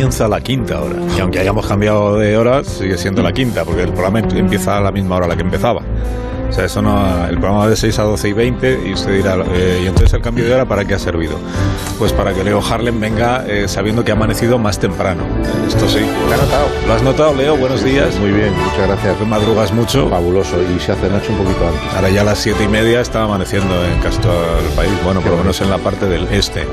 Comienza la quinta hora. Y aunque hayamos cambiado de hora, sigue siendo la quinta, porque el programa empieza a la misma hora a la que empezaba. O sea, eso no, el programa va de 6 a 12 y 20 y usted dirá, eh, ¿y entonces el cambio de hora para qué ha servido? Pues para que Leo Harlem venga eh, sabiendo que ha amanecido más temprano. Esto sí. ¿Lo has notado? ¿Lo has notado, Leo? Buenos días. Muy bien, muchas gracias. ¿Tú madrugas mucho? Fabuloso. Y se hace noche un poquito antes. Ahora ya a las 7 y media está amaneciendo en casi todo el país. Bueno, por lo menos en la parte del este.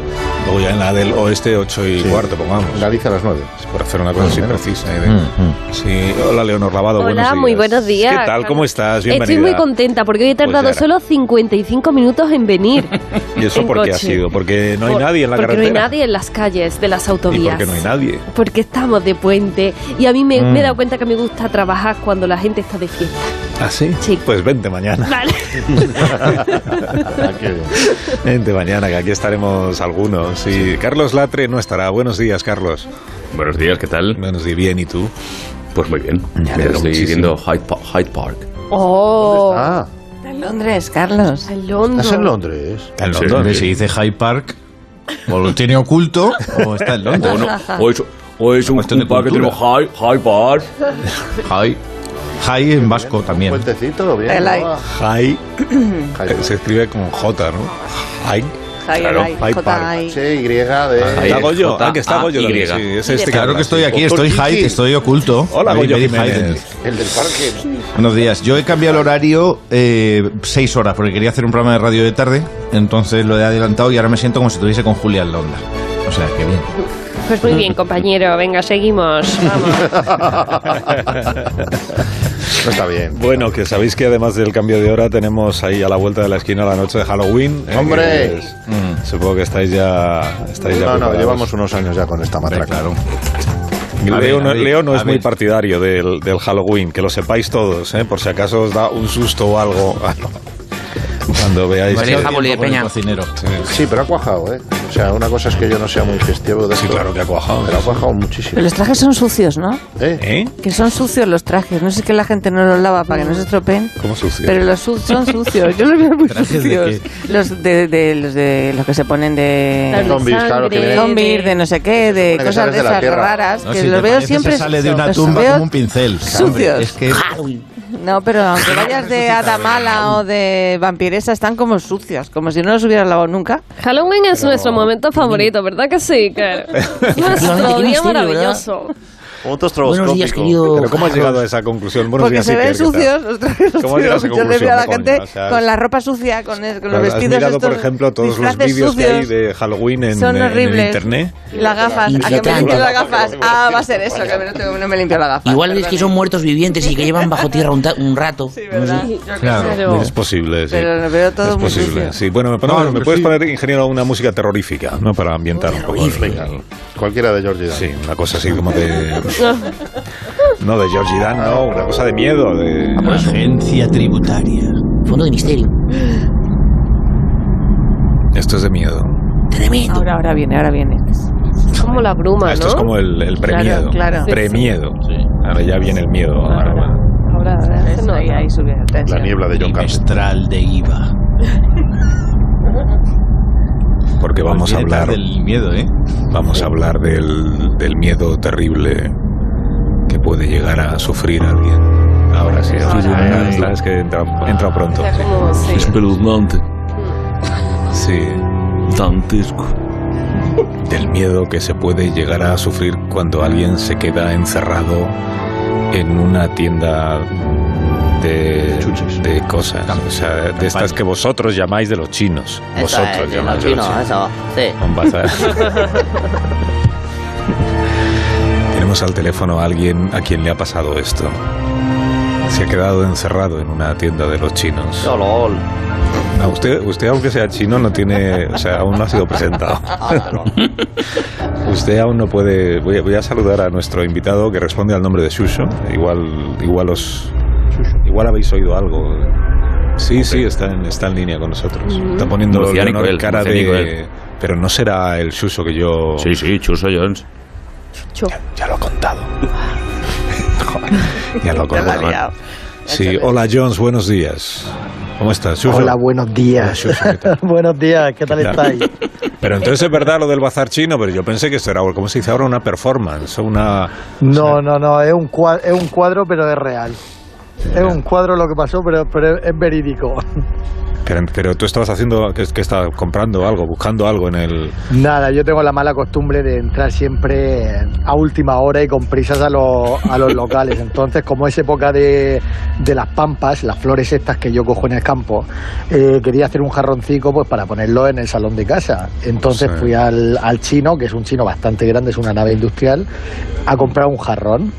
Luego ya en la del oeste, 8 y Sí. cuarto, pongamos. En Galicia a las 9. Por hacer una cosa así precisa. ¿eh? De- Sí. Hola, Leonor Lavado. buenos Hola, días. muy buenos días. ¿Qué tal? ¿Cómo estás? Bienvenida. Estoy muy contenta porque hoy he tardado Pues ya solo 55 minutos en venir. ¿Y eso por qué ha sido? Porque no hay Por- nadie en la porque carretera. no hay nadie en las calles de las ¿Y autovías. por qué no hay nadie? Porque estamos de puente y a mí me, Mm. me he dado cuenta que me gusta trabajar cuando la gente está de fiesta. ¿Ah, sí? Sí. Pues vente mañana. Vale. Vente mañana, que aquí estaremos algunos. Y Carlos Latre no estará. Buenos días, Carlos. Buenos días, ¿qué tal? Buenos días, bien, ¿y tú? Pues muy bien. Me alegro Estoy muchísimo. viendo Hyde, Pa- Hyde Park. Oh, Ah, En Londres, Carlos. en Londres. ¿estás en Londres? En hombre, Si dice Hyde Park, o lo tiene oculto o está en Londres. O, no, o es, o es un, Cuestión de un parque que tenemos Hyde, Hyde Park. Hyde. Hyde en vasco también. Puentecito, bien. Jai. eh, Se escribe con J, ¿no? High. Ay, Claro, ay, Hyde J. Sí, Y de... Ahí. Está Goyo. Ah, que está Goyo este Claro que estoy aquí, estoy. Hyde, estoy oculto. Hola, Very, Goyo. El del parque. Buenos días. Yo he cambiado el horario eh, seis horas porque quería hacer un programa de radio de tarde. Entonces lo he adelantado y ahora me siento como si estuviese con Julián Londa. O sea, que bien. Pues muy bien, compañero. Venga, seguimos. Vamos. No está bien. Bueno, que sabéis que además del cambio de hora tenemos ahí a la vuelta de la esquina la noche de Halloween. eh, ¡Hombre! que es- Supongo que estáis ya, estáis ya No, no, preparados. llevamos unos años ya con esta matraca. claro. Leo, ver, no, ver, Leo no es muy partidario del, del Halloween, que lo sepáis todos, ¿eh? por si acaso os da un susto o algo. Cuando veáis María de Peña. Cocinero. Sí, pero ha cuajado, ¿eh? O sea, una cosa es que yo no sea muy festivo de Sí, esto, claro que ha cuajado. Pero ha cuajado muchísimo. Pero los trajes son sucios, ¿no? ¿Eh? ¿Eh? Que son sucios los trajes. No sé que la gente no los lava para que no se estropeen. ¿Cómo sucio? Pero los su- son sucios. Yo los veo muy ¿Trajes de sucios. Los de, de- los de los que se ponen de de zombies, claro, que vienen- zombies, de no sé qué, de cosas de de esas raras, No, que si los veo siempre. sale de una los tumba como un pincel. sucios. Es que No, pero aunque vayas de Adamala o de vampiresa, están como sucios, como si no los hubieras lavado nunca. Halloween es nuestro momento favorito, ¿verdad que sí? Que es nuestro día misterio, maravilloso. Punto Buenos días, querido. ¿Pero cómo has llegado a esa conclusión? Buenos Porque días, se ven sucios ¿Cómo has llegado a esa sucios. Yo le veo a la conclusión, gente? O sea, con la ropa sucia, con, el- con los vestidos ¿Has mirado, estos por ejemplo, todos los vídeos que hay de Halloween en, Son en- en horribles. internet? Las gafas, a que me limpio las gafas. Ah, va a ser eso, que no, tengo- no me limpio las gafas. Igual es que son muertos vivientes y que llevan bajo tierra un, un rato. Sí, ¿verdad? Yo qué Claro. sé. Pero- Es posible, sí. Pero lo veo todo es muy posible, sucio. sí. Bueno, me, pones- No, me pero puedes sí. poner, ingeniero, una música terrorífica, ¿no? Para ambientar un poco. Cualquiera de Georgie Dan. Sí, una cosa así como de... No, de Georgie Dan, no, una cosa de miedo, de... Agencia tributaria. Fondo de misterio. Esto es de miedo. Tremendo. Ahora, ahora viene, ahora viene. Como la bruma, ¿no? Esto es como el, el premiedo. claro. Premiedo. Ahora ya viene el miedo. Ahora. Ahora, ahora. eso, ahí, ahí sube la niebla de John Carpenter. De IVA. Porque vamos a hablar, del miedo, ¿eh? vamos a hablar del, del miedo terrible que puede llegar a sufrir alguien. Ahora sí, ahora sí, Ahora. ahora es que entra, entra pronto. Sí. Espeluznante. Sí, Dantesco. del miedo que se puede llegar a sufrir cuando alguien se queda encerrado en una tienda de, de cosas, o sea, de estas que vosotros llamáis de los chinos. Vosotros llamáis de los chinos. eso. Sí. Un bazar. Tenemos al teléfono a alguien a quien le ha pasado esto. Se ha quedado encerrado en una tienda de los chinos. No, usted, usted aunque sea chino no tiene, o sea, aún no ha sido presentado. usted aún no puede. Voy a, voy a saludar a nuestro invitado que responde al nombre de Shusho. Igual, igual os, igual habéis oído algo. Sí, sí, está en, está en línea con nosotros. Está poniendo Murciánico Leonor él, cara de. él. Pero no será el Shusho que yo. Sí, sí, Chuso Jones. Chu. Ya lo he contado. Joder, ya lo he Ya contado. Sí, hola Jones, buenos días. ¿Cómo estás, Shusho? Hola, buenos Hola, días. ¿qué tal? buenos días, ¿qué tal estáis? Pero entonces es verdad lo del bazar chino, pero yo pensé que eso era, ¿cómo se dice ahora? Una performance, una... No, no, no, es un cuadro, es un cuadro pero es real. Es un cuadro lo que pasó, pero, pero es verídico. Pero, pero tú estabas haciendo, que, que estabas comprando algo, buscando algo en el... Nada, yo tengo la mala costumbre de entrar siempre a última hora y con prisas a los, a los locales. Entonces, como es época de, de las pampas, las flores estas que yo cojo en el campo, eh, quería hacer un jarroncico pues para ponerlo en el salón de casa. Entonces Sí. fui al, al chino, que es un chino bastante grande, es una nave industrial, a comprar un jarrón.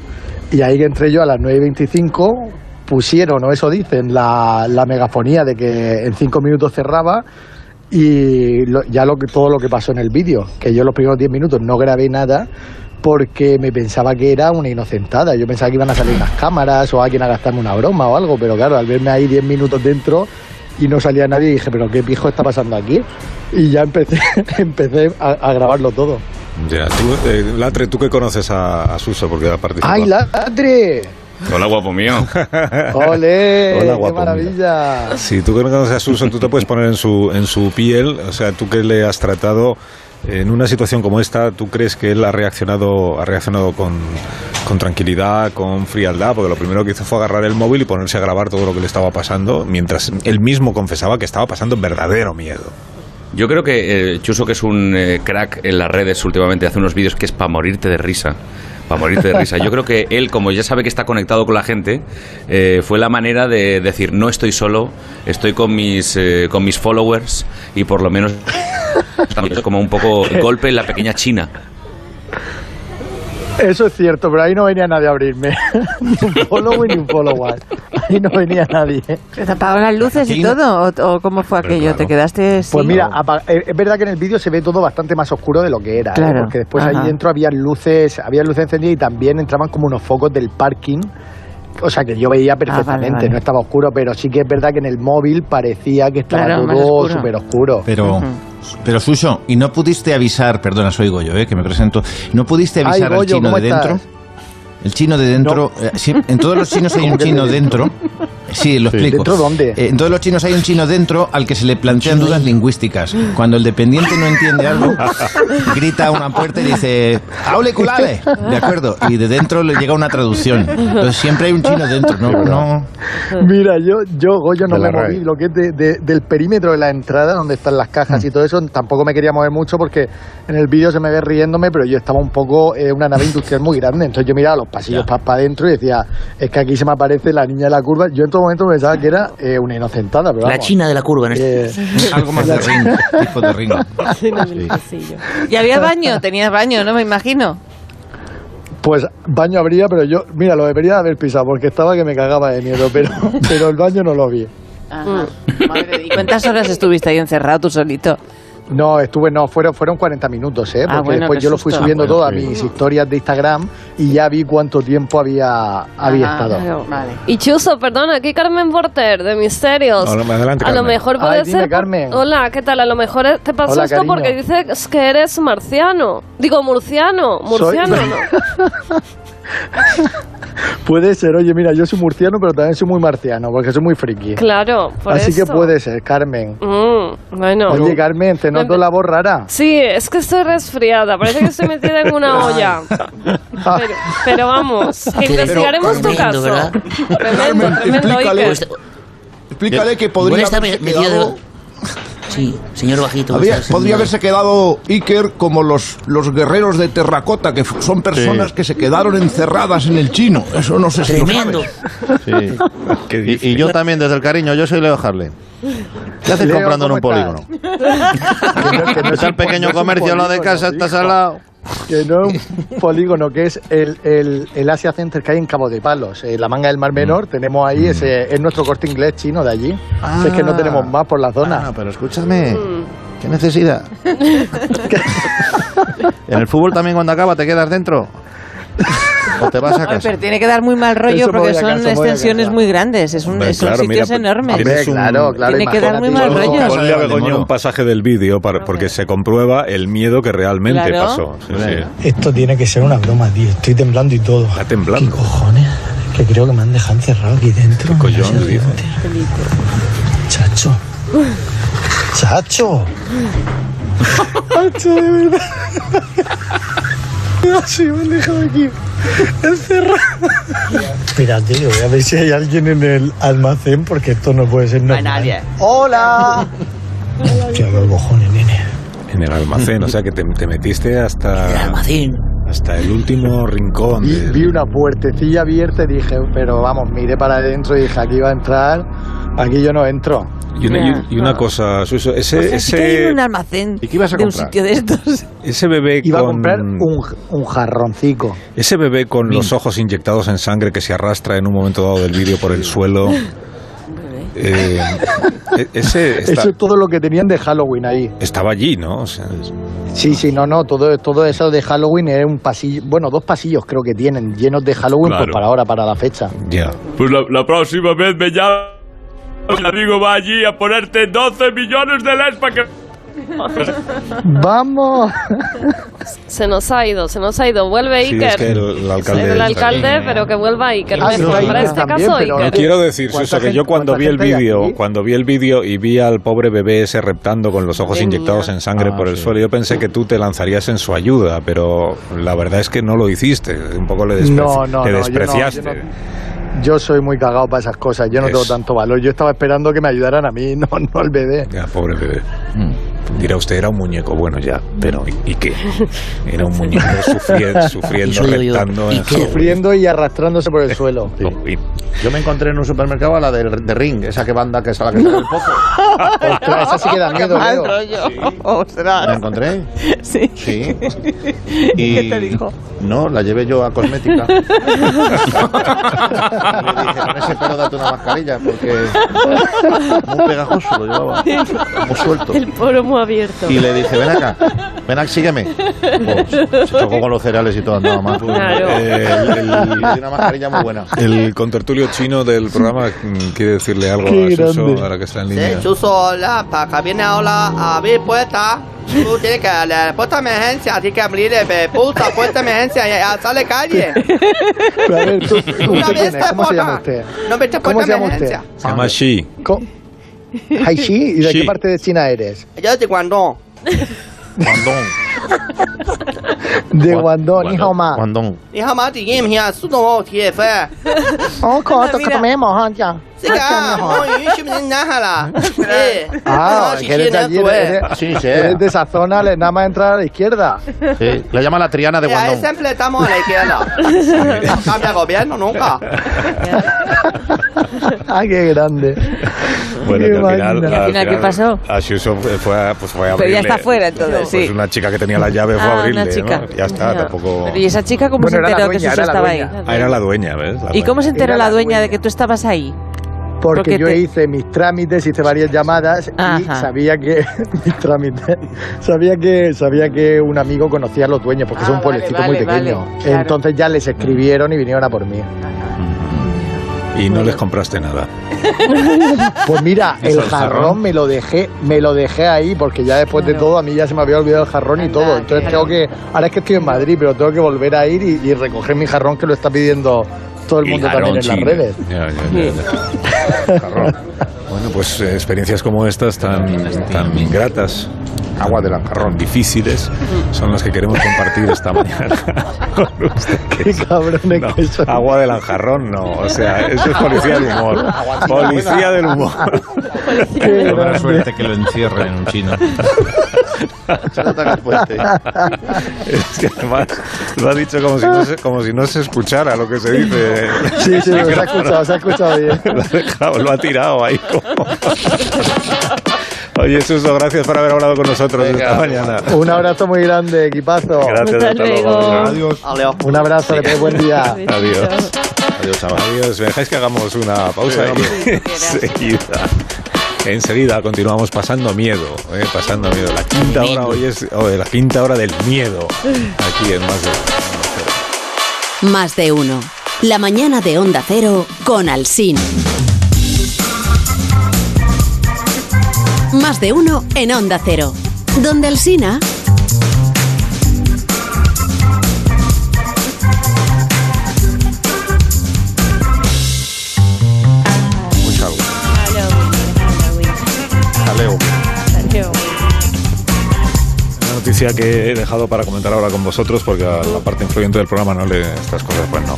Y ahí que entré yo a las 9.25, pusieron, o eso dicen, la, la megafonía de que en cinco minutos cerraba y lo- ya lo que, todo lo que pasó en el vídeo, que yo los primeros 10 minutos no grabé nada porque me pensaba que era una inocentada. Yo pensaba que iban a salir unas cámaras o alguien a gastarme una broma o algo, pero claro, al verme ahí 10 minutos dentro y no salía nadie, dije, pero ¿qué pijo está pasando aquí? Y ya empecé, empecé a, a grabarlo todo. Ya, tú, eh, Latre, tú que conoces a, a Suso, porque ha participado. ¡Ay, ladre! Hola, guapo mío. ¡Ole! Hola, ¡Qué guapo, maravilla! Si tú que no conoces a Suso, tú te puedes poner en su, en su piel, o sea, tú que le has tratado en una situación como esta, ¿tú crees que él ha reaccionado, ha reaccionado con, con tranquilidad, con frialdad? Porque lo primero que hizo fue agarrar el móvil y ponerse a grabar todo lo que le estaba pasando, mientras él mismo confesaba que estaba pasando verdadero miedo. Yo creo que eh, Chuso, que es un eh, crack en las redes últimamente, hace unos vídeos que es para morirte de risa. Para morirte de risa. Yo creo que él, como ya sabe que está conectado con la gente, eh, fue la manera de decir, no estoy solo, estoy con mis, eh, con mis followers y por lo menos es como un poco golpe en la pequeña China. Eso es cierto, pero ahí no venía nadie a abrirme. ni un follow ni un follower. Ahí no venía nadie. ¿Te apagaron las luces y todo? ¿O, o cómo fue Pero aquello? claro. ¿Te quedaste Pues sin- mira, apa- eh, es verdad que en el vídeo se ve todo bastante más oscuro de lo que era, ¿eh? Claro, porque después ajá. ahí dentro había luces, había luces encendidas y también entraban como unos focos del parking. O sea que yo veía perfectamente, vale. no estaba oscuro, pero sí que es verdad que en el móvil parecía que estaba Claro, todo súper oscuro. Pero, pero Suso, ¿y no pudiste avisar, perdona, soy Goyo, eh, que me presento, ¿no pudiste Ay, avisar al chino ¿cómo de estás? dentro? El chino de dentro, eh, en todos los chinos hay un ¿Cómo que de chino dentro. Sí, lo explico. ¿Dentro dónde? Eh, en todos los chinos hay un chino dentro al que se le plantean dudas lingüísticas. Cuando el dependiente no entiende algo, grita a una puerta y dice, ¡Aule culale! De acuerdo. Y de dentro le llega una traducción. Entonces siempre hay un chino dentro, ¿no? no Mira, yo, yo Goyo, no De la me moví lo que es de- de- del perímetro de la entrada, donde están las cajas y todo eso, tampoco me quería mover mucho porque en el vídeo se me ve riéndome, pero yo estaba un poco, eh, una nave industrial muy grande, entonces yo miraba los pasillos para adentro y decía, es que aquí se me aparece la niña de la curva, yo en todo momento pensaba que era eh, una inocentada, pero La vamos, china de la curva en este. eh, algo más de ring, tipo de ring. ¿Y había baño? Tenías baño, ¿no? Me imagino. pues baño habría, pero yo, mira, lo debería haber pisado porque estaba que me cagaba de miedo, pero, pero el baño no lo vi. Ajá. Madre, ¿Y cuántas horas estuviste ahí encerrado tú solito? No, estuve, no, fueron, fueron 40 minutos, ¿eh? Porque Ah, bueno, después yo lo fui subiendo Ah, bueno, todo a sí. mis historias de Instagram y ya vi cuánto tiempo había, había Ajá, estado. claro, Vale. Y Chuso, perdona, aquí Carmen Porter de Misterios. Hola, adelante, a lo Carmen. mejor puede Ay, dime, ser. Carmen. Hola, ¿qué tal? A lo mejor te pasó Hola, esto cariño. porque dices que eres marciano. Digo, murciano. Soy- Murciano, ¿no? Puede ser, oye, mira, yo soy murciano, pero también soy muy marciano, porque soy muy friki. Claro, por Así que eso. puede ser, Carmen. Mm, bueno. Oye, Carmen, te noto la voz rara. Sí, es que estoy resfriada. Parece que estoy metida en una olla. Pero, pero vamos, que investigaremos tu caso. ¿verdad? Tremendo, tremendo. explícale. Que podría Sí, señor bajito. había- podría señor- haberse quedado Iker como los, los guerreros de terracota, que son personas Sí. que se quedaron encerradas en el chino. Eso no sé si lo Tremendo. sabes. Sí. ¿Qué Y, yo también, desde el cariño, yo soy Leo Harley. ¿Qué haces Leo, comprando en un ¿cómo polígono? Que no- que no es el pequeño comercio al lado de casa, estás al lado. Que no es un polígono, que es el, el, el Asia Center que hay en Cabo de Palos, en la manga del Mar Menor. Tenemos ahí, ese es nuestro corte inglés chino de allí. Si es que no tenemos más por la zona. Ah, pero escúchame, ¿qué necesidad? ¿En el fútbol también cuando acaba te quedas dentro? ¿O te vas a Ay, casa? pero tiene que dar muy mal rollo Eso porque son casa, extensiones muy grandes. Es un, Hombre, son claro, mira, sitios enormes. tienes Hombre, un- claro, claro. Tiene que dar muy mal rollo. Ponle a Begoña un pasaje del vídeo para- porque se comprueba el miedo que realmente Claro. pasó. Sí, sí. Esto tiene que ser una broma, tío. Estoy temblando y todo. Está temblando. ¿Qué cojones? Que creo que me han dejado encerrado aquí dentro. ¿Qué collón dice? Chacho. Chacho. Macho, de verdad. Así me han dejado aquí encerrado. Espérate, yo voy a ver si hay alguien en el almacén porque esto no puede ser normal. nadie. ¡Hola! Hostia, los cojones, nene. En el almacén, o sea que te, te metiste hasta, Almacén. hasta el último rincón. Vi, del- vi una puertecilla abierta y dije, pero vamos, miré para adentro y dije, aquí va a entrar, aquí yo no entro. Y una, y- y una cosa, Suso, ese, O sea, que hay ese, un almacén ¿Y qué ibas a de un sitio de estos. ese bebé Iba con, a comprar un, un jarroncico. ese bebé con los ojos inyectados en sangre que se arrastra en un momento dado del vídeo por el suelo. eh, e- ese está- Eso es todo lo que tenían de Halloween ahí. estaba allí, ¿no? O sea, Sí, sí, no, no, todo, todo eso de Halloween es un pasillo, bueno, dos pasillos creo que tienen, llenos de Halloween Claro. pues para ahora, para la fecha. ya. Pues la, la próxima vez me llama. Mi amigo va allí a ponerte 12 millones de LEDs para que. ¡Vamos! Se nos ha ido, se nos ha ido. Vuelve Sí, Iker. es que el, el alcalde. el alcalde, pero que vuelva Iker. Ah, Para Iker este también, caso, pero- Iker. No quiero decir, ¿Cuánta Suso, que yo cuando vi el vídeo, cuando vi el vídeo y vi al pobre bebé ese reptando con los ojos Qué inyectados en sangre Ah, por el sí. suelo, yo pensé que tú te lanzarías en su ayuda, pero la verdad es que no lo hiciste. Un poco le despreci- No, no, te no, yo no, despreciaste. Yo soy muy cagado para esas cosas, yo no tengo tanto valor. Yo estaba esperando que me ayudaran a mí, no, no al bebé. Ya, pobre bebé. Mm. Dirá usted, era un muñeco. Bueno, ya, pero ¿y, qué? Era un muñeco sufriendo, sufriendo reptando ¿Y. Sufriendo arrastrándose por el suelo. Sí. Yo me encontré en un supermercado a la de, de Ring, esa que banda que es a la que sale del pozo. Ostras, esa sí que da miedo, Mal Leo. rollo. ¿Me Ostras. encontré? Sí. Sí. ¿Y qué te dijo? No, la llevé yo a cosmética. y le dije, con ese pelo date una mascarilla, porque muy pegajoso lo llevaba, muy suelto. El poro abierto. Y le dije, ven acá, ven acá, sígueme. Pues, se chocó con los cereales y todo, andaba más. Claro. Eh, el- di una mascarilla muy buena. El contertulio chino del programa mm, quiere decirle algo Qué a Suso grande. ahora que está en línea. Sí, Chuso, hola, para que viene ahora a abrir puerta. Tú tienes que la puerta de emergencia, tienes que abrir eh, puta puerta de emergencia y a sale calle. Pero a ver, ¿tú. ¿Cómo se llama usted? No me eches ¿Cómo puerta se de llama usted? emergencia. Se llama Shi. ¿Cómo? Haishi, ¿y de Sí. qué parte de China eres? Yo de Guangdong. Guandón, de Guandón, hija más. Guandón. Hija más, te game here, su no tie fe. Oh, ko to ka me mo han ja. Se ka, no yu shi min na hala. Ah, que eres de allí, sí, sí. Eh. Eres de esa zona, le nada más entrar a la izquierda. Sí, la llama la Triana de Guandón. Siempre estamos a la izquierda. No cambia gobierno nunca. ah, qué grande. Bueno, qué al final, al final, ¿qué pasó? Así fue, pues fue Pero ya está fuera entonces, pues, sí. Pues una chica que te tenía la llave fue a Ah, abrirle. una chica. ¿no? Ya está, tampoco. Pero ¿Y esa chica cómo Bueno, se enteró que dueña, Suso era la estaba ahí? Ah, era la dueña, ¿ves? La ¿Y cómo se enteró Era la la dueña de que tú estabas ahí? Porque Porque yo te- hice mis trámites, hice varias llamadas y sabía que mis trámites, sabía que sabía que un amigo conocía a los dueños porque Ah, es un vale, pueblecito vale, muy pequeño. vale, claro. Entonces ya les escribieron y vinieron a por mí. Y no les compraste nada. Pues mira, el el jarrón. jarrón me lo dejé, me lo dejé ahí porque ya después de todo a mí ya se me había olvidado el jarrón y Anda, todo. Entonces tengo que, ahora es que estoy en Madrid, pero tengo que volver a ir y, y recoger mi jarrón que lo está pidiendo todo el mundo jarrón también en las redes. Ya, ya, ya, ya. Bueno, pues eh, experiencias como estas tan, tan ingratas, Agua del Ancarrón. difíciles, son las que queremos compartir esta mañana con usted. que Qué es- cabrones no, que son. agua del anjarrón no, o sea, eso es policía del humor. Policía del humor. Qué buena suerte que lo encierren en un chino. Es que además lo ha dicho como si no se, como si no se escuchara lo que se dice. Sí, sí, se ha escuchado, se ha escuchado bien. Lo ha, dejado, lo ha tirado ahí como... Oye, Suso, gracias por haber hablado con nosotros Venga. esta mañana. Un abrazo muy grande, equipazo. Gracias, Hasta luego. Adiós. Adiós. Un abrazo, que buen día. Adiós. Adiós, chaval. Adiós. ¿Me dejáis que hagamos una pausa? Sí, enseguida. Enseguida continuamos pasando miedo, eh, pasando miedo. La quinta hora hoy es oh, la quinta hora del miedo aquí en más de Más de uno. La mañana de Onda Cero con Alsín. Más de uno en Onda Cero. Donde Jaleo. Halloween. noticia que he dejado para comentar ahora con vosotros, porque a la parte influyente del programa no le estas cosas, pues no.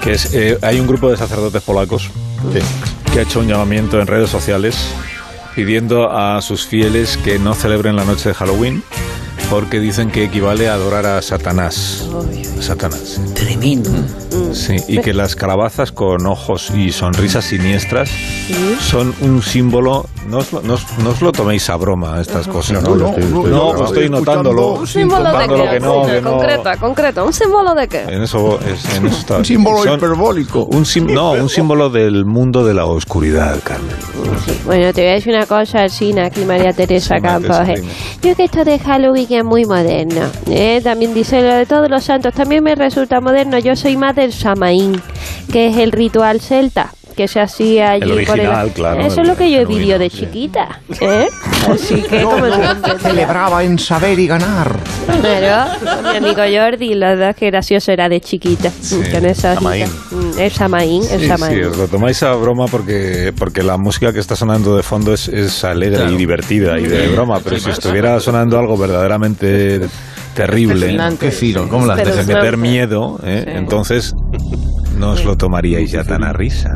Que es, eh, hay un grupo de sacerdotes polacos que ha hecho un llamamiento en redes sociales pidiendo a sus fieles que no celebren la noche de Halloween porque dicen que equivale a adorar a Satanás. A Satanás. Tremendo. Sí, y que las calabazas con ojos y sonrisas siniestras son un símbolo. No os, lo, no os- no os lo toméis a broma estas cosas. No, no, estoy- estoy- No, pues estoy notándolo. ¿Un símbolo de qué? que no, que. Concreta, concreta. ¿Un símbolo de qué? En eso, es- en eso está. Un símbolo Son- hiperbólico. Un sim- no, un símbolo del mundo de la oscuridad, Carmen. Bueno, te voy a decir una cosa, Sina, aquí María Teresa Sí, Campos. Eh. Yo que esto de Halloween es muy moderno. eh, También dice lo de todos los santos. También me resulta moderno. Yo soy más del Samaín, que es el ritual celta que se hacía allí El por original, claro, Eso el es lo que yo he vivido de sí. chiquita. ¿eh? Así que, como Celebraba en saber y ganar. Claro, mi amigo Jordi, la verdad que gracioso era de chiquita. Con esa Samaín. El Samaín, el Sí, Samaín. sí, os lo tomáis a broma porque, porque la música que está sonando de fondo es, es alegre y divertida y de broma, pero si estuviera sonando algo verdaderamente terrible. Qué fino, ¿cómo las de dejas? meter miedo, ¿eh? entonces no os lo tomaríais ya tan a risa.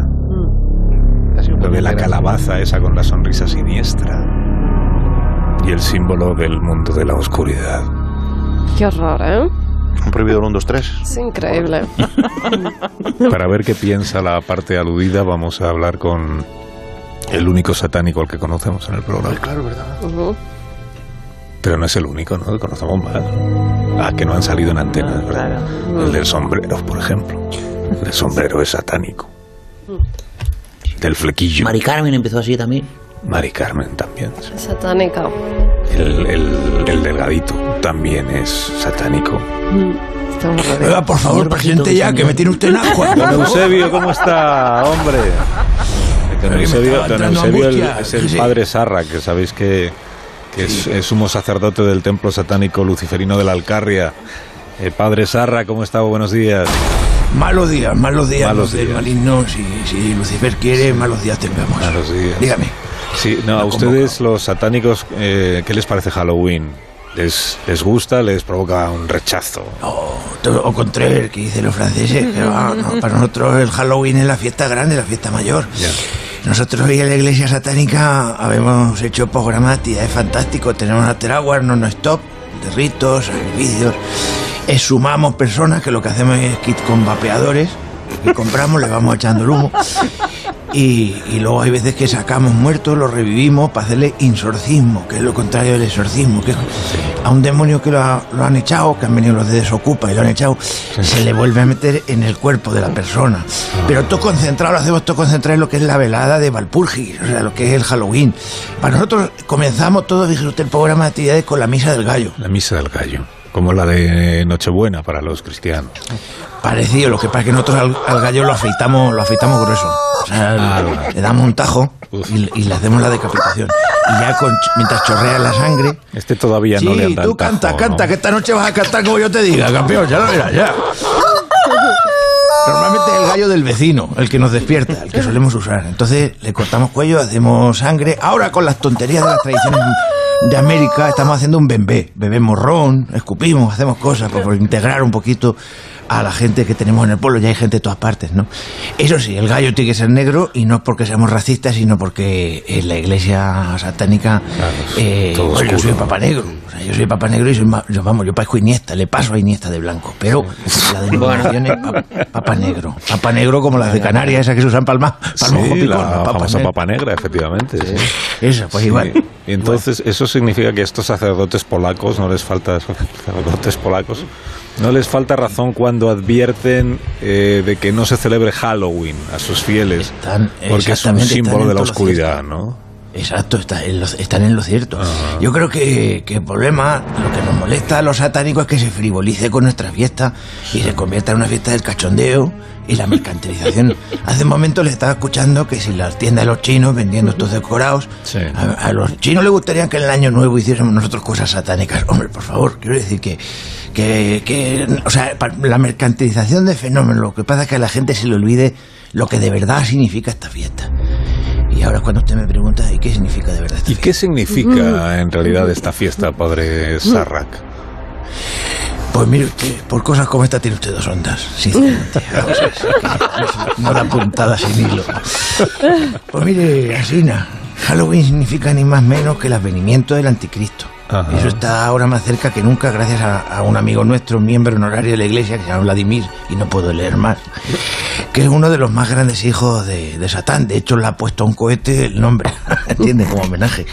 Lo de la calabaza esa con la sonrisa siniestra y el símbolo del mundo de la oscuridad. Qué horror, ¿eh? Un prohibido 1, 2, 3. Es increíble. Para ver qué piensa la parte aludida, vamos a hablar con el único satánico al que conocemos en el programa. Claro, ¿verdad? Ujú. Pero no es el único, ¿no? Conocemos más. Ah, que no han salido en antenas, ¿verdad? El del sombrero, por ejemplo. El del sombrero es satánico. Del flequillo. Mari Carmen empezó así también. Mari Carmen también. Satánica. El, el- el delgadito también es satánico. Rodeados. Oiga, por favor, Bajito, ya, que me tiene usted en agua. Don Eusebio, ¿cómo está, hombre? Don Eusebio, don el- es el padre Sarra, que sabéis que, que es, es sumo sacerdote del templo satánico luciferino de la Alcarria. Eh, padre Sarra, ¿cómo está? Buenos días. Malos días, malos días. Malos días. maligno, si, si Lucifer quiere, malos días tengamos. Malos días. Dígame. Sí, no, a ustedes los satánicos, eh, ¿qué les parece Halloween? ¿Les, ¿Les gusta? ¿Les provoca un rechazo? O, todo lo contrario, que dicen los franceses, que no, para nosotros el Halloween es la fiesta grande, la fiesta mayor. Ya. Nosotros hoy en la iglesia satánica habemos hecho programas de actividades fantásticos. Tenemos After Hours, non-stop, de ritos, sacrificios. Exhumamos personas que lo que hacemos es kit con vapeadores que compramos, le vamos echando el humo. Y, y luego hay veces que sacamos muertos, los revivimos para hacerle insorcismo, que es lo contrario del exorcismo, que es a un demonio que lo, ha- lo han echado, que han venido los de Desocupa y lo han echado, se le vuelve a meter en el cuerpo de la persona. Pero todo concentrado, lo hacemos todo concentrado en lo que es la velada de Valpurgis, o sea, lo que es el Halloween. Para nosotros comenzamos todo, dije usted, el programa de actividades con la misa del gallo. La misa del gallo, como la de Nochebuena para los cristianos. Parecido, lo que pasa es que nosotros al, al gallo lo afeitamos, lo afeitamos grueso. O sea, Ah, le- damos un tajo y, y le hacemos la decapitación. Y ya con, mientras chorrea la sangre. Este todavía no le han Sí, dado tú tajo, canta, ¿no? canta, que esta noche vas a cantar como yo te diga, campeón, ya lo verás, ya. El gallo del vecino, el que nos despierta, el que solemos usar. Entonces le cortamos cuello, hacemos sangre. Ahora con las tonterías de las tradiciones de América estamos haciendo un bembé. Bebemos ron, escupimos, hacemos cosas por, por integrar un poquito a la gente que tenemos en el pueblo. Ya hay gente de todas partes, ¿no? Eso sí, el gallo tiene que ser negro y no porque seamos racistas, sino porque en la iglesia satánica eh, todo bueno, yo soy Papa Negro. O sea, yo soy Papa Negro y soy, yo, vamos, yo parezco Iniesta, le paso a Iniesta de blanco. Pero la denominación es pa- Papa Negro. Papa Negro como las de Canarias, esas que se usan palma, palma Sí, picón, la no, Papa famosa papa negra, efectivamente. sí. Esa, pues Sí. igual. Y entonces, ¿eso significa que a estos sacerdotes polacos no les falta sacerdotes polacos? No les falta razón cuando advierten eh, de que no se celebre Halloween a sus fieles, Están- porque es un símbolo de la oscuridad. ¿no? Exacto, está en lo- están en lo cierto. Yo creo que, que el problema, lo que nos molesta a los satánicos es que se frivolice con nuestra fiesta y se convierta en una fiesta del cachondeo y la mercantilización. Hace un momento les estaba escuchando que si las tiendas de los chinos vendiendo estos decorados, Sí. a, a los chinos les gustaría que en el año nuevo hiciésemos nosotros cosas satánicas. Hombre, por favor, quiero decir que, que, que o sea, la mercantilización de fenómenos, lo que pasa es que a la gente se le olvide lo que de verdad significa esta fiesta. Y ahora cuando usted me pregunta, ¿y qué significa de verdad? esta ¿Y qué significa en realidad esta fiesta, padre Sarrak? Pues mire usted, por cosas como esta tiene usted dos ondas, sinceramente. Es que no da puntada sin hilo. Pues mire, Asina, Halloween significa ni más menos que el advenimiento del anticristo. Ajá. Eso está ahora más cerca que nunca gracias a, a un amigo nuestro, miembro honorario de la iglesia, que se llama Vladimir, y no puedo leer más, que es uno de los más grandes hijos de, de Satán. De hecho, le ha puesto a un cohete el nombre, ¿entiende? Como homenaje.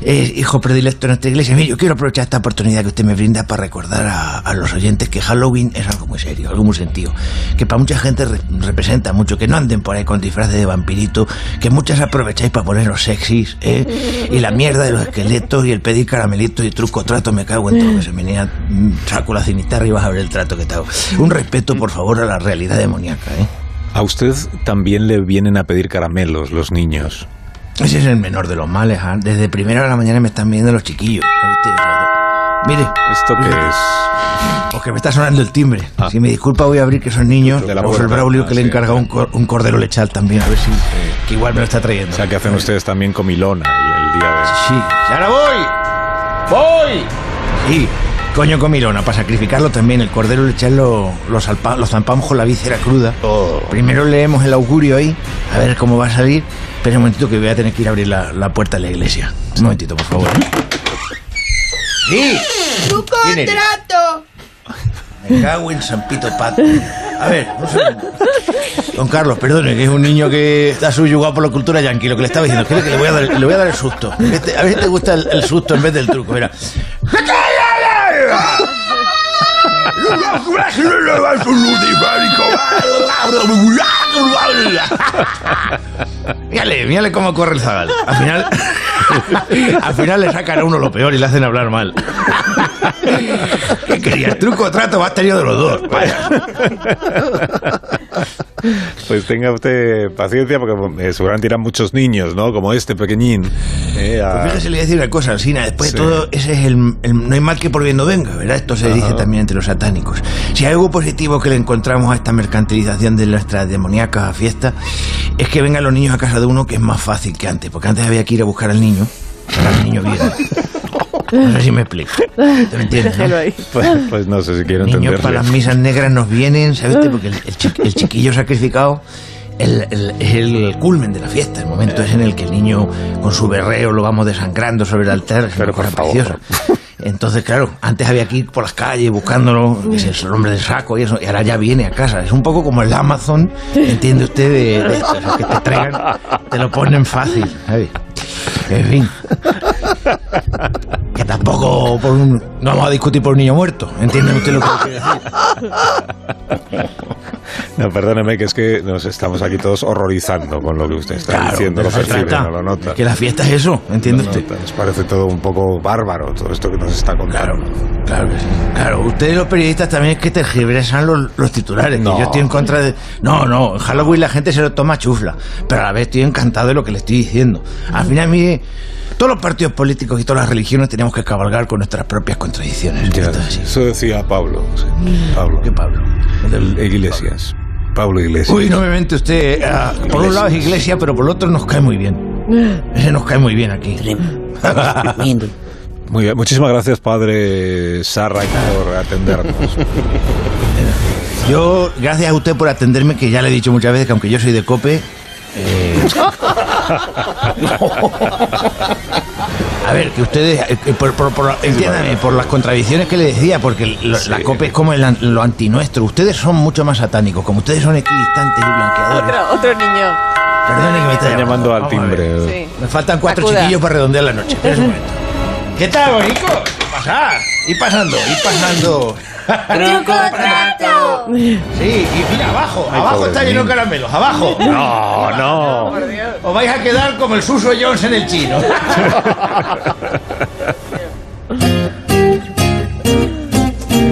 Es hijo predilecto en nuestra iglesia. Mire, yo quiero aprovechar esta oportunidad que usted me brinda para recordar a, a los oyentes que Halloween es algo muy serio, algo muy sentido, que para mucha gente re- representa mucho, que no anden por ahí con disfraces de vampirito, que muchas aprovecháis para poneros sexys, ¿eh? Y la mierda de los esqueletos y el pedir caramelitos y truco trato, me cago en todo que se venía, mm, saco la cimitarra y vas a ver el trato que te hago. Un respeto, por favor, a la realidad demoníaca, ¿eh? A usted también le vienen a pedir caramelos los niños. Ese es el menor de los males, ¿ah? Desde primera de la mañana me están viendo los chiquillos. O Mire. ¿Esto qué es? Porque me está sonando el timbre. Si me disculpa, voy a abrir que son niños. De la Vamos el. Braulio Ah, que le he sí. encargado un, cor- un cordero lechal también, a ver si. que igual me lo está trayendo. O sea, que hacen ustedes también comilona y el día de... Sí. ¡Ahora voy! ¡Voy! Sí. Coño comilona, para sacrificarlo también, el cordero lechal lo, lo, salpa- lo zampamos con la víscera cruda. Primero leemos el augurio ahí, a ver cómo va a salir. Espera un momentito que voy a tener que ir a abrir la, la puerta de la iglesia. Un momentito, por favor. ¡Sí! ¡Tu contrato! Me cago en San Pito Pato. A ver, un segundo. Don Carlos, perdone, que es un niño que está subyugado por la cultura yanqui. Lo que le estaba diciendo, creo que le voy a dar, le voy a dar el susto. A ver si te gusta el, el susto en vez del truco. Mira. Mírale, mírale cómo corre el zagal. Al final, al final le sacan a uno lo peor y le hacen hablar mal. ¿Qué querías? Truco o trato, vas tenido de los dos. Vaya. Pues tenga usted paciencia porque eh, seguramente irán muchos niños, ¿no? Como este pequeñín. eh, a- Pues fíjese, le voy a decir una cosa, Alsina. Después Sí. de todo, ese es el, el- No hay mal que por bien no venga, ¿verdad? Esto se dice también entre los satánicos. Si hay algo positivo que le encontramos a esta mercantilización de nuestras demoníacas fiestas, es que vengan los niños a casa de uno, que es más fácil que antes. Porque antes había que ir a buscar al niño. Ahora el niño viene. No sé si me explico. ¿Te me entiendes? no? Pues, pues no sé si quiero Niños entenderle. para las misas negras nos vienen, ¿sabes? Porque el, el chi- el chiquillo sacrificado el- el- es el culmen de la fiesta, el momento es en el que el niño con su berreo lo vamos desangrando sobre el altar, es una cosa preciosa. Entonces, claro, antes había que ir por las calles buscándolo, que es el hombre del saco y eso, y ahora ya viene a casa. Es un poco como el Amazon, entiende usted, de, de sea, que te traigan, te lo ponen fácil, ¿sabes? En fin. Que tampoco por un, no vamos a discutir por un niño muerto, ¿entienden usted lo que quiero decir? No, perdóneme, que es que nos estamos aquí todos horrorizando con lo que usted está Claro, diciendo. Lo percibe, no lo nota. Que la fiesta es eso, ¿entiende Lo usted? Nos parece todo un poco bárbaro, todo esto que nos está contando. Claro que sí. Claro, ustedes los periodistas también es que tergiversan los, los titulares. que No. yo estoy en contra de. No, no, en Halloween la gente se lo toma chufla. Pero a la vez estoy encantado de lo que le estoy diciendo. Al final, mire, todos los partidos políticos y todas las religiones tenemos que cabalgar con nuestras propias contradicciones. Ya, eso decía Pablo. sí. Pablo. ¿Qué Pablo? El- Iglesias. Pablo Iglesias. Uy, no me mente usted. ah, por un lado es iglesia, pero por el otro nos cae muy bien. Ese nos cae muy bien aquí. Muy bien, muchísimas gracias, padre Sarra, por atendernos. Yo, gracias a usted por atenderme, que ya le he dicho muchas veces que aunque yo soy de COPE... eh, A ver, que ustedes, eh, por, por- por- entiéndame, por las contradicciones que le decía, porque lo- la COPE es como el an- lo antinuestro. Ustedes son mucho más satánicos, como ustedes son equidistantes y blanqueadores. Otro, otro niño. Perdone que me está Están llamando al Vamos a ver. timbre. Sí. Me faltan cuatro Acuda. chiquillos para redondear la noche. Espera un momento. ¿Qué tal, bonico? ¿Qué pasa? Ir pasando, ir pasando. ¡Truco trato! Sí, y mira, abajo, Ay, abajo está lleno de caramelos, abajo. No, no. Os vais a quedar como el Suso Jones en el chino.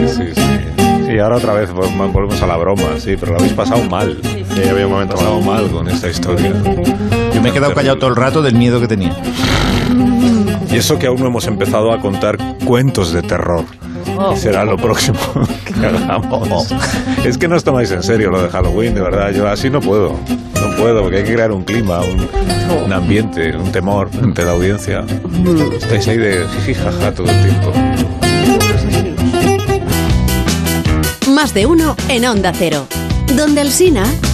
Sí, sí. Sí, ahora otra vez vol- volvemos a la broma, sí, pero lo habéis pasado mal. Sí, había un momento pasado mal con esta historia. Yo me he quedado callado todo el rato del miedo que tenía. Y eso que aún no hemos empezado a contar cuentos de terror. Y será lo próximo que hagamos. Es que no os tomáis en serio lo de Halloween, de verdad. Yo así no puedo. No puedo, porque hay que crear un clima, un, un ambiente, un temor entre la audiencia. Estáis ahí de jiji, jaja todo el tiempo. Más de uno en Onda Cero. Donde Alsina. Muy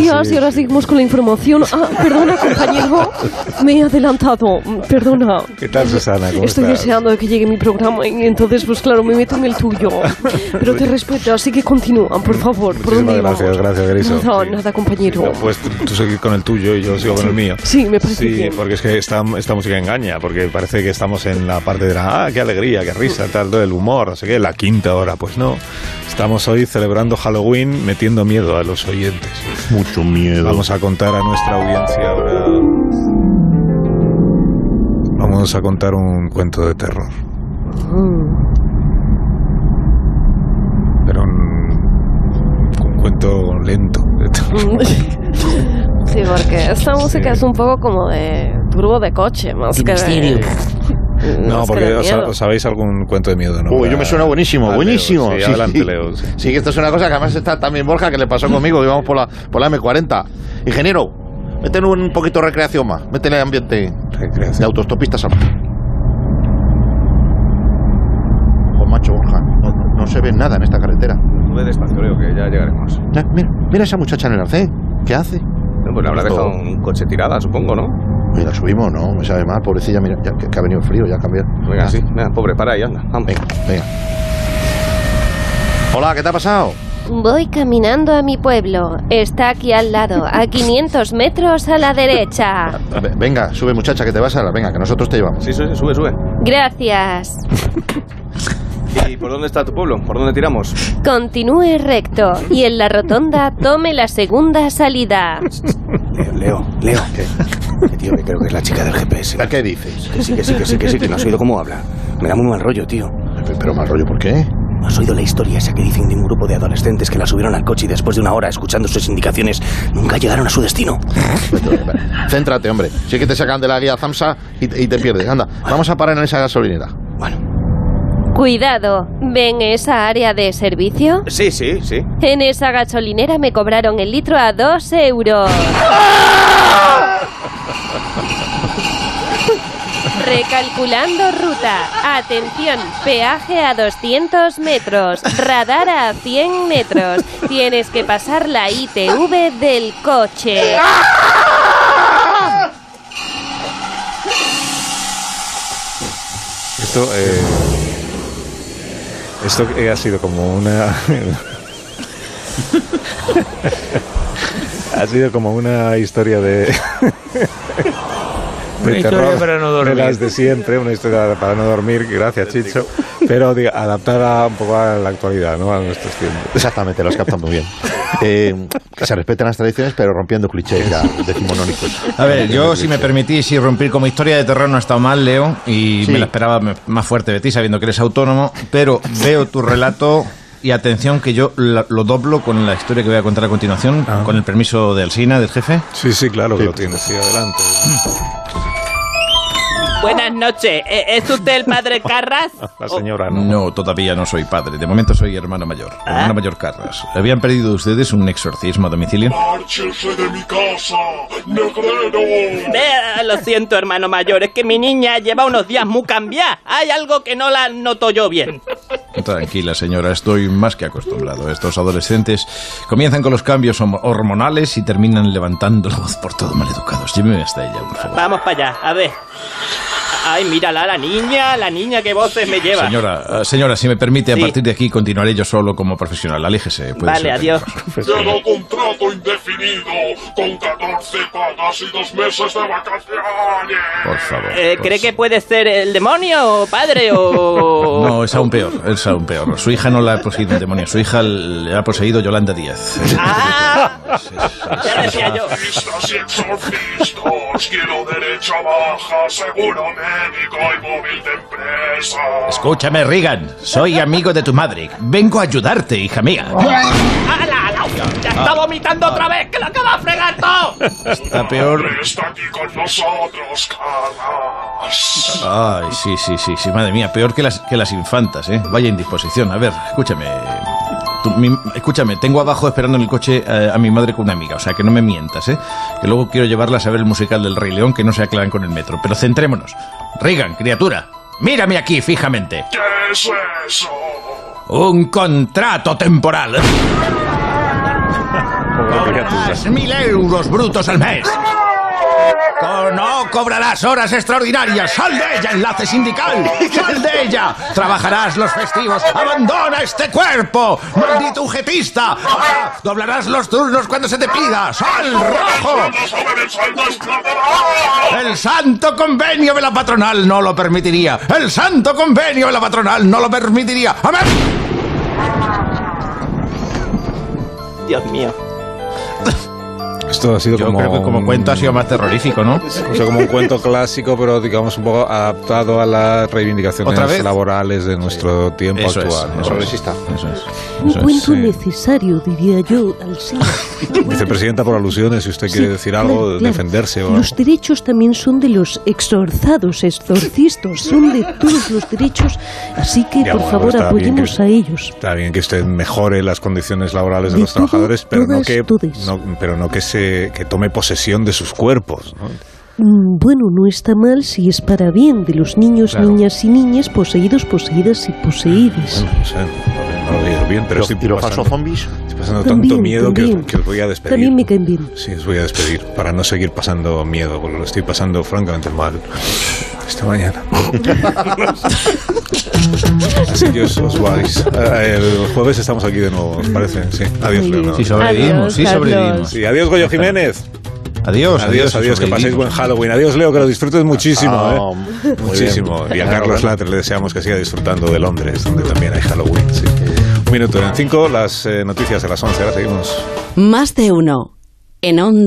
buenos días y ahora seguimos con la información. Ah, perdona, compañero, me he adelantado. Perdona. ¿Qué tal, Susana? ¿Cómo Estoy estás? deseando que llegue mi programa y entonces, pues claro, me meto en el tuyo. Pero te respeto, así que continúa, por favor. ¿Por dónde gracias, vamos? gracias, Griso. Nada, Sí. nada, compañero. Pues tú, tú seguir con el tuyo y yo sigo con el mío. Sí, me parece Sí, bien. porque es que esta, esta música engaña, porque parece que estamos en la parte de la, ah, qué alegría, qué risa, tal, del humor, no sé qué, la quinta hora. Pues no, estamos hoy celebrando Halloween metiendo miedo a los oyentes. Mucho miedo. Vamos a contar a nuestra audiencia ahora. Vamos a contar un cuento de terror. Pero un, un cuento lento. Sí, porque esta música es un poco como de turbo de coche, más que misterio. de... No, porque os, sabéis algún cuento de miedo, ¿no? Uy, yo me suena buenísimo, Ah, Leo, buenísimo. sí, adelante, Leo. sí. Sí, que esto es una cosa que además está también Borja, que le pasó conmigo, que íbamos por la, por la M40. Ingeniero, métele un poquito de recreación más, métele ambiente de autostopistas al Ojo, macho, Borja, no, no se ve nada en esta carretera. Sube despacio, Leo, que ya llegaremos. Ya, mira, mira esa muchacha en el arcén. ¿Qué hace? Pues le habrá dejado un coche tirada, supongo, ¿no? Oye, la subimos, ¿no? Me sabe mal, pobrecilla, mira, ya, que, que ha venido el frío, ya ha cambiado. Venga, sí. Venga, pobre, para ahí, anda. Vamos. Venga, venga. Hola, ¿qué te ha pasado? Voy caminando a mi pueblo. Está aquí al lado, a 500 metros a la derecha. Ve- Venga, sube muchacha, que te vas a la... Venga, que nosotros te llevamos. Sí, sube, sube, sube. Gracias. ¿Y por dónde está tu pueblo? ¿Por dónde tiramos? Continúe recto y en la rotonda tome la segunda salida. Leo, Leo, Leo. ¿Qué? tío, que creo que es la chica del GPS. ¿Qué dices? Que sí, que sí, que sí, que sí, que no has oído cómo habla. Me da muy mal rollo, tío. Pero mal rollo, ¿por qué? ¿No has oído la historia esa que dicen de un grupo de adolescentes que la subieron al coche y después de una hora escuchando sus indicaciones nunca llegaron a su destino? Céntrate, hombre. Sí que te sacan de la guía Zamsa y, y te pierdes. Anda, vamos a parar en esa gasolinera. Cuidado, ¿ven esa área de servicio? Sí, sí, sí. En esa gasolinera me cobraron el litro a 2 euros. Recalculando ruta. Atención, peaje a 200 metros, radar a 100 metros. Tienes que pasar la ITV del coche. Esto, eh, esto ha sido como una. ha sido como una historia de. De Una historia para no dormir. De las de siempre, una historia para no dormir, gracias Chicho, pero diga, adaptada un poco a la actualidad, ¿no? A nuestros tiempos. Exactamente, lo has captado muy bien. Eh, que se respeten las tradiciones, pero rompiendo clichés ya decimonónicos. A ver, yo si me permitís irrumpir como historia de terror no ha estado mal, Leo, y Sí. me la esperaba más fuerte de ti, sabiendo que eres autónomo, pero veo tu relato y atención que yo lo doblo con la historia que voy a contar a continuación, con el permiso de Alsina, del jefe. Sí, sí, claro que lo tienes, sí, adelante. Buenas noches. ¿E- ¿Es usted el padre Carras? La señora no. No, todavía no soy padre. De momento soy hermano mayor. Hermano mayor Carras. ¿Habían perdido ustedes un exorcismo a domicilio? ¡Márchese de mi casa, negrero! Eh, lo siento, hermano mayor. Es que mi niña lleva unos días muy cambiada. Hay algo que no la noto yo bien. Tranquila, señora, estoy más que acostumbrado. Estos adolescentes comienzan con los cambios hormonales y terminan levantando la voz por todo maleducados. Lléveme hasta ella, por favor. Vamos para allá, a ver. Ay, mírala, la niña, la niña que voces me lleva. Señora, eh, señora, si me permite, Sí. a partir de aquí continuaré yo solo como profesional. Aléjese. puede Vale, ser adiós. Llevo contrato indefinido, con 14 pagas y dos meses de vacaciones. Por favor. Eh, ¿Cree que puede ser el demonio, padre, o...? No, es aún peor, es aún peor. Su hija no la ha poseído un demonio, su hija le ha poseído Yolanda Díaz. ¡Ah! Ya decía yo. Exorcistas y exorcistas, quiero derecha baja, seguro médico y móvil de empresa. Escúchame, Regan. Soy amigo de tu madre. Vengo a ayudarte, hija mía. ¡Hala! ¡Ya está vomitando otra vez! ¡Que lo acaba de fregar todo! Está peor. Está aquí con nosotros. Ay, sí, sí, sí, sí, madre mía, peor que las, que las infantas, ¿eh? Vaya indisposición. A ver, escúchame. Tú, mi- escúchame, tengo abajo esperando en el coche eh, a mi madre con una amiga, o sea que no me mientas, ¿eh? Que luego quiero llevarlas a ver el musical del Rey León que no se aclaran con el metro. Pero centrémonos. Regan, criatura, mírame aquí fijamente. ¿Qué es eso? Un contrato temporal. Mil euros brutos al mes. No cobrarás horas extraordinarias. ¡Sal de ella, enlace sindical! ¡Sal de ella! Trabajarás los festivos. ¡Abandona este cuerpo! ¡Maldito ujetista! Ahora doblarás los turnos cuando se te pida. ¡Sal rojo! El santo convenio de la patronal no lo permitiría. El santo convenio de la patronal no lo permitiría. ¡Amén! Dios mío. Esto ha sido Yo como. creo que como cuento ha sido más terrorífico, ¿no? O sea, como un cuento clásico, pero digamos un poco adaptado a las reivindicaciones laborales de nuestro tiempo Eso es, actual. ¿no? eso es. Eso es. Un Eso es, cuento sí. necesario, diría yo, al sí. Vicepresidenta por alusiones, si usted Sí, quiere decir algo, claro, claro. defenderse o Los derechos también son de los exorzados, exorcistas, son de todos los derechos, así que Ya, por bueno, favor apoyemos que- a ellos. Está bien que usted mejore las condiciones laborales de, De los todo, trabajadores, pero no que no, pero no que se que tome posesión de sus cuerpos. ¿no? Mm, Bueno, no está mal si es para bien de los niños, Claro. niñas y niñas poseídos, poseídas y poseídes. No sé, no lo he oído bien, pero ¿Los estoy los pasando, zombies? Pasando También, tanto miedo que, también. que os voy a despedir. También me caen bien. Sí, os voy a despedir para no seguir pasando miedo, porque lo estoy pasando francamente mal esta mañana. Así que os, os vais. Eh, El jueves estamos aquí de nuevo, ¿os parece? Sí. Adiós, Leonardo. Sí, sobrevivimos, Adiós, sí, sobrevivimos. Sí, adiós, Goyo Jiménez. Adiós, Adiós, adiós, que paséis buen Halloween. Adiós, Leo, que lo disfrutes muchísimo, Ah, ¿eh? muy Muchísimo. bien. Y a Carlos. Latre le deseamos que siga disfrutando de Londres, donde también hay Halloween. Sí. Minuto en cinco, las eh, noticias de las 11. Ahora seguimos. Más de uno. En Onda